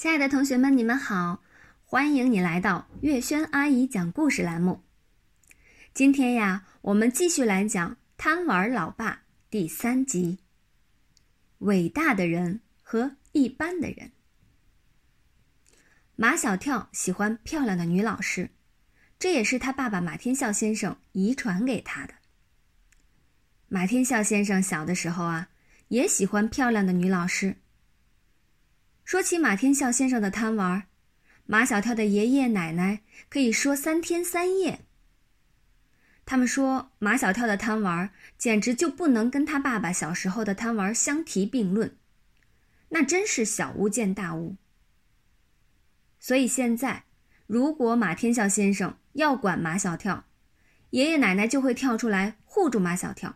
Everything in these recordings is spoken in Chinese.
亲爱的同学们，你们好，欢迎你来到月轩阿姨讲故事栏目。今天呀，我们继续来讲《贪玩老爸》第三集：伟大的人和一般的人。马小跳喜欢漂亮的女老师，这也是他爸爸马天笑先生遗传给他的。马天笑先生小的时候啊，也喜欢漂亮的女老师。说起马天笑先生的贪玩，马小跳的爷爷奶奶可以说三天三夜。他们说马小跳的贪玩简直就不能跟他爸爸小时候的贪玩相提并论，那真是小巫见大巫。所以现在，如果马天笑先生要管马小跳，爷爷奶奶就会跳出来护住马小跳，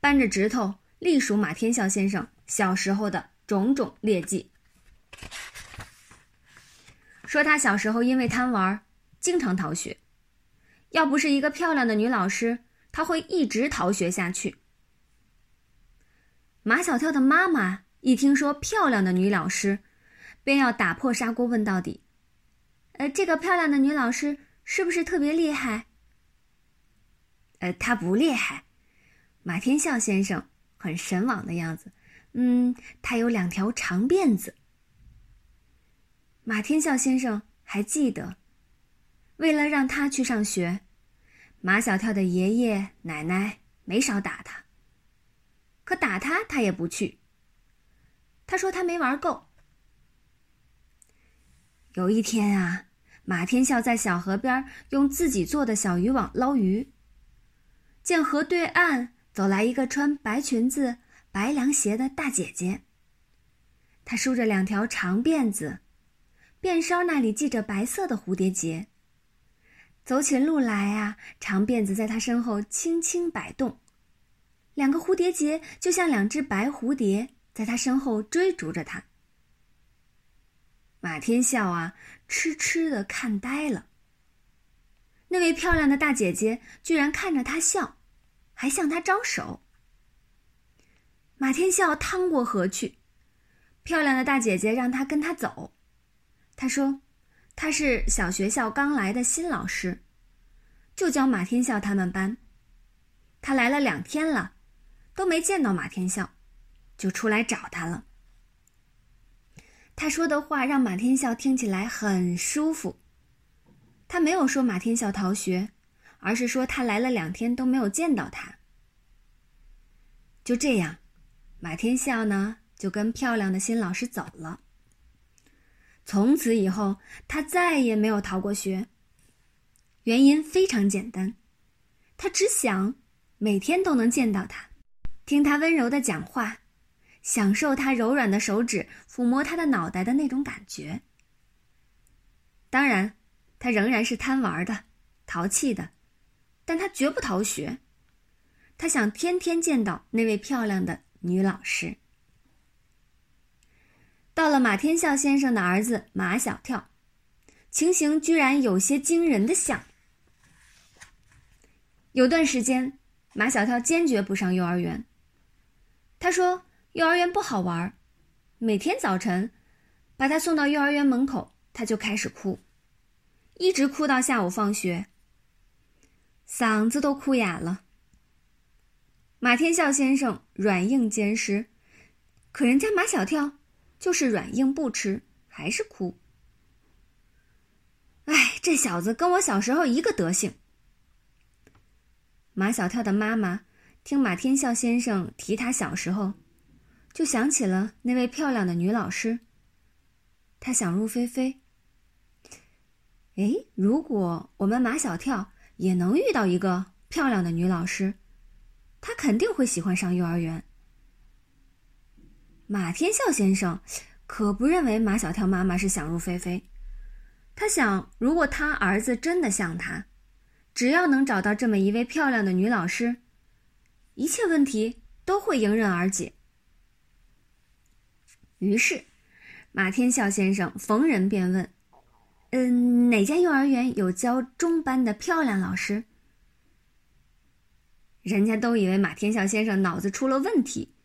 扳着指头隶属马天笑先生小时候的种种劣迹。说他小时候因为贪玩，经常逃学。要不是一个漂亮的女老师，他会一直逃学下去。马小跳的妈妈一听说漂亮的女老师，便要打破砂锅问到底：“呃，这个漂亮的女老师是不是特别厉害？”“呃，她不厉害。”马天笑先生很神往的样子。“嗯，她有两条长辫子。”马天笑先生还记得，为了让他去上学，马小跳的爷爷奶奶没少打他。可打他，他也不去。他说他没玩够。有一天啊，马天笑在小河边用自己做的小渔网捞鱼，见河对岸走来一个穿白裙子、白凉鞋的大姐姐。她梳着两条长辫子。辫梢那里系着白色的蝴蝶结。走起路来啊，长辫子在他身后轻轻摆动，两个蝴蝶结就像两只白蝴蝶，在他身后追逐着他。马天笑啊，痴痴的看呆了。那位漂亮的大姐姐居然看着他笑，还向他招手。马天笑趟过河去，漂亮的大姐姐让他跟他走。他说：“他是小学校刚来的新老师，就教马天笑他们班。他来了两天了，都没见到马天笑，就出来找他了。他说的话让马天笑听起来很舒服。他没有说马天笑逃学，而是说他来了两天都没有见到他。就这样，马天笑呢就跟漂亮的新老师走了。”从此以后，他再也没有逃过学。原因非常简单，他只想每天都能见到他，听他温柔的讲话，享受他柔软的手指抚摸他的脑袋的那种感觉。当然，他仍然是贪玩的、淘气的，但他绝不逃学。他想天天见到那位漂亮的女老师。到了马天笑先生的儿子马小跳，情形居然有些惊人的像。有段时间，马小跳坚决不上幼儿园。他说幼儿园不好玩，每天早晨把他送到幼儿园门口，他就开始哭，一直哭到下午放学，嗓子都哭哑了。马天笑先生软硬兼施，可人家马小跳。就是软硬不吃，还是哭。哎，这小子跟我小时候一个德行。马小跳的妈妈听马天笑先生提他小时候，就想起了那位漂亮的女老师。她想入非非。哎，如果我们马小跳也能遇到一个漂亮的女老师，他肯定会喜欢上幼儿园。马天笑先生可不认为马小跳妈妈是想入非非，他想，如果他儿子真的像他，只要能找到这么一位漂亮的女老师，一切问题都会迎刃而解。于是，马天笑先生逢人便问：“嗯，哪家幼儿园有教中班的漂亮老师？”人家都以为马天笑先生脑子出了问题。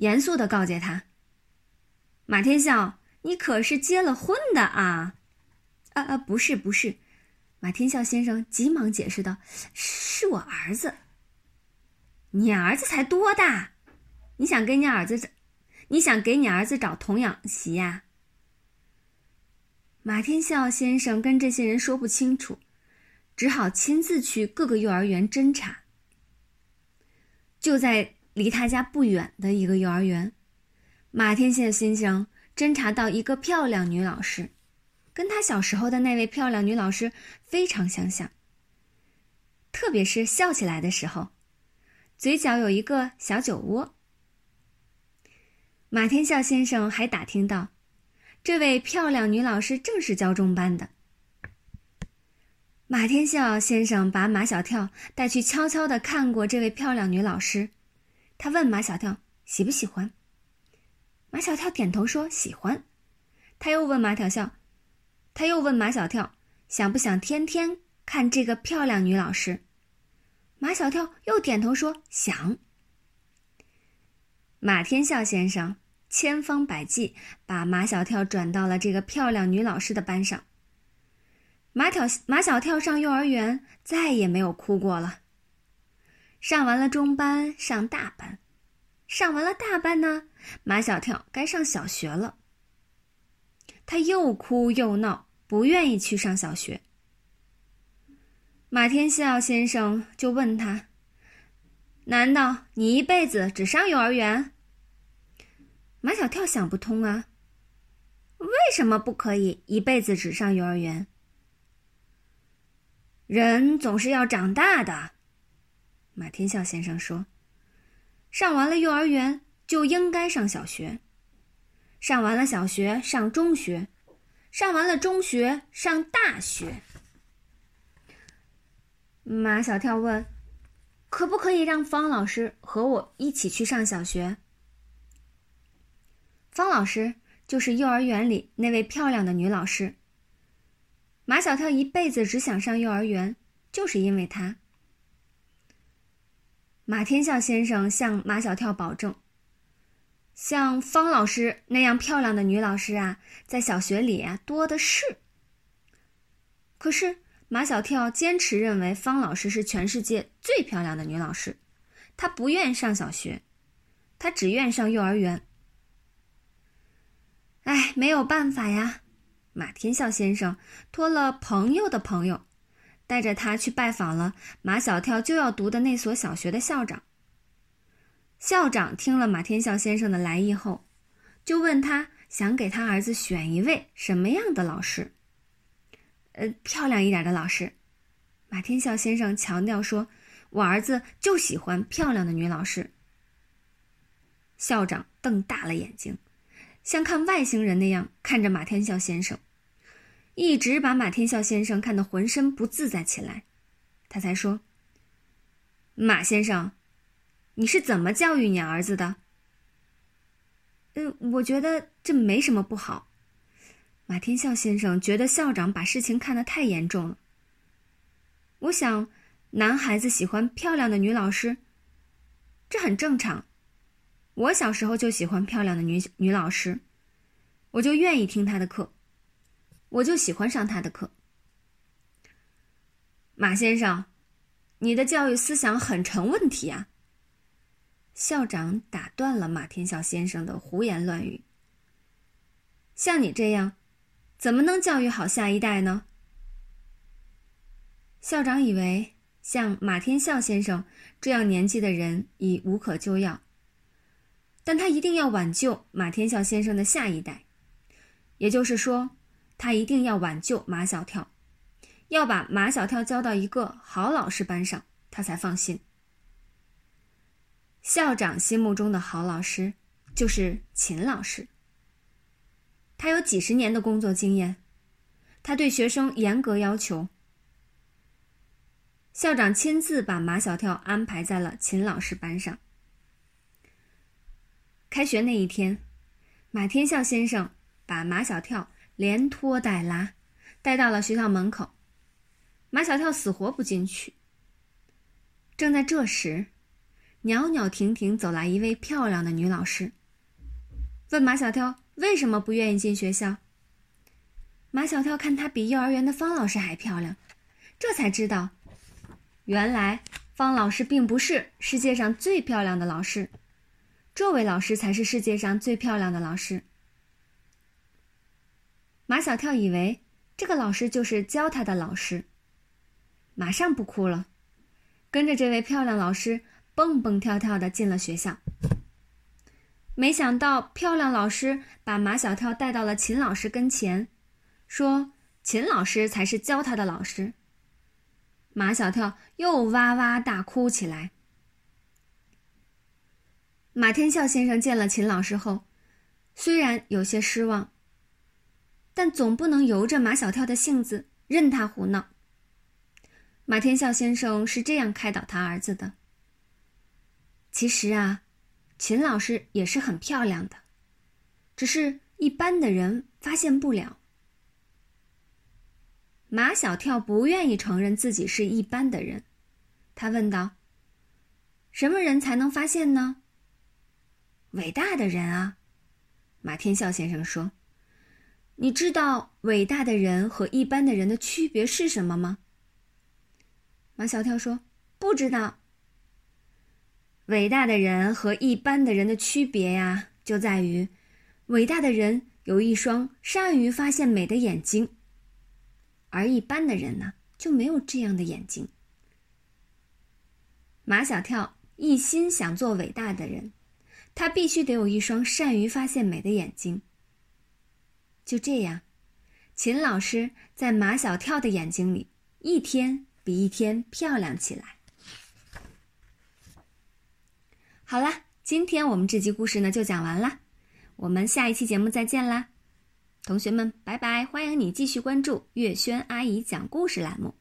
严肃的告诫他：“马天笑，你可是结了婚的啊！”“啊啊，不是不是。”马天笑先生急忙解释道：“是我儿子。”“你儿子才多大？你想给你儿子找，你想给你儿子找童养媳呀？”马天笑先生跟这些人说不清楚，只好亲自去各个幼儿园侦查。就在离他家不远的一个幼儿园，马天笑先生侦查到一个漂亮女老师，跟他小时候的那位漂亮女老师非常相像。特别是笑起来的时候，嘴角有一个小酒窝。马天笑先生还打听到。这位漂亮女老师正是教中班的。马天笑先生把马小跳带去，悄悄的看过这位漂亮女老师。他问马小跳喜不喜欢。马小跳点头说喜欢。他又问马小跳，他又问马小跳想不想天天看这个漂亮女老师。马小跳又点头说想。马天笑先生。千方百计把马小跳转到了这个漂亮女老师的班上。马小马小跳上幼儿园再也没有哭过了。上完了中班，上大班，上完了大班呢，马小跳该上小学了。他又哭又闹，不愿意去上小学。马天笑先生就问他：“难道你一辈子只上幼儿园？”马小跳想不通啊，为什么不可以一辈子只上幼儿园？人总是要长大的，马天笑先生说：“上完了幼儿园就应该上小学，上完了小学上中学，上完了中学上大学。”马小跳问：“可不可以让方老师和我一起去上小学？”方老师就是幼儿园里那位漂亮的女老师。马小跳一辈子只想上幼儿园，就是因为她。马天笑先生向马小跳保证：“像方老师那样漂亮的女老师啊，在小学里啊多的是。”可是马小跳坚持认为方老师是全世界最漂亮的女老师，他不愿上小学，他只愿上幼儿园。哎，没有办法呀！马天笑先生托了朋友的朋友，带着他去拜访了马小跳就要读的那所小学的校长。校长听了马天笑先生的来意后，就问他想给他儿子选一位什么样的老师。呃，漂亮一点的老师。马天笑先生强调说：“我儿子就喜欢漂亮的女老师。”校长瞪大了眼睛。像看外星人那样看着马天笑先生，一直把马天笑先生看得浑身不自在起来，他才说：“马先生，你是怎么教育你儿子的？”“嗯，我觉得这没什么不好。”马天笑先生觉得校长把事情看得太严重了。我想，男孩子喜欢漂亮的女老师，这很正常。我小时候就喜欢漂亮的女女老师，我就愿意听她的课，我就喜欢上他的课。马先生，你的教育思想很成问题啊！校长打断了马天笑先生的胡言乱语。像你这样，怎么能教育好下一代呢？校长以为像马天笑先生这样年纪的人已无可救药。但他一定要挽救马天笑先生的下一代，也就是说，他一定要挽救马小跳，要把马小跳教到一个好老师班上，他才放心。校长心目中的好老师就是秦老师，他有几十年的工作经验，他对学生严格要求。校长亲自把马小跳安排在了秦老师班上。开学那一天，马天笑先生把马小跳连拖带拉，带到了学校门口。马小跳死活不进去。正在这时，袅袅婷婷走来一位漂亮的女老师，问马小跳为什么不愿意进学校？马小跳看她比幼儿园的方老师还漂亮，这才知道，原来方老师并不是世界上最漂亮的老师，这位老师才是世界上最漂亮的老师。马小跳以为这个老师就是教他的老师，马上不哭了，跟着这位漂亮老师蹦蹦跳跳的进了学校。没想到，漂亮老师把马小跳带到了秦老师跟前，说：“秦老师才是教他的老师。”马小跳又哇哇大哭起来。马天笑先生见了秦老师后，虽然有些失望，但总不能由着马小跳的性子任他胡闹。马天笑先生是这样开导他儿子的：“其实啊。”秦老师也是很漂亮的，只是一般的人发现不了。马小跳不愿意承认自己是一般的人，他问道：“什么人才能发现呢？”“伟大的人啊！”马天笑先生说。“你知道伟大的人和一般的人的区别是什么吗？”马小跳说：“不知道。”伟大的人和一般的人的区别呀，就在于，伟大的人有一双善于发现美的眼睛，而一般的人呢，就没有这样的眼睛。马小跳一心想做伟大的人，他必须得有一双善于发现美的眼睛。就这样，秦老师在马小跳的眼睛里，一天比一天漂亮起来。好啦，今天我们这集故事呢就讲完了，我们下一期节目再见啦，同学们，拜拜！欢迎你继续关注月轩阿姨讲故事栏目。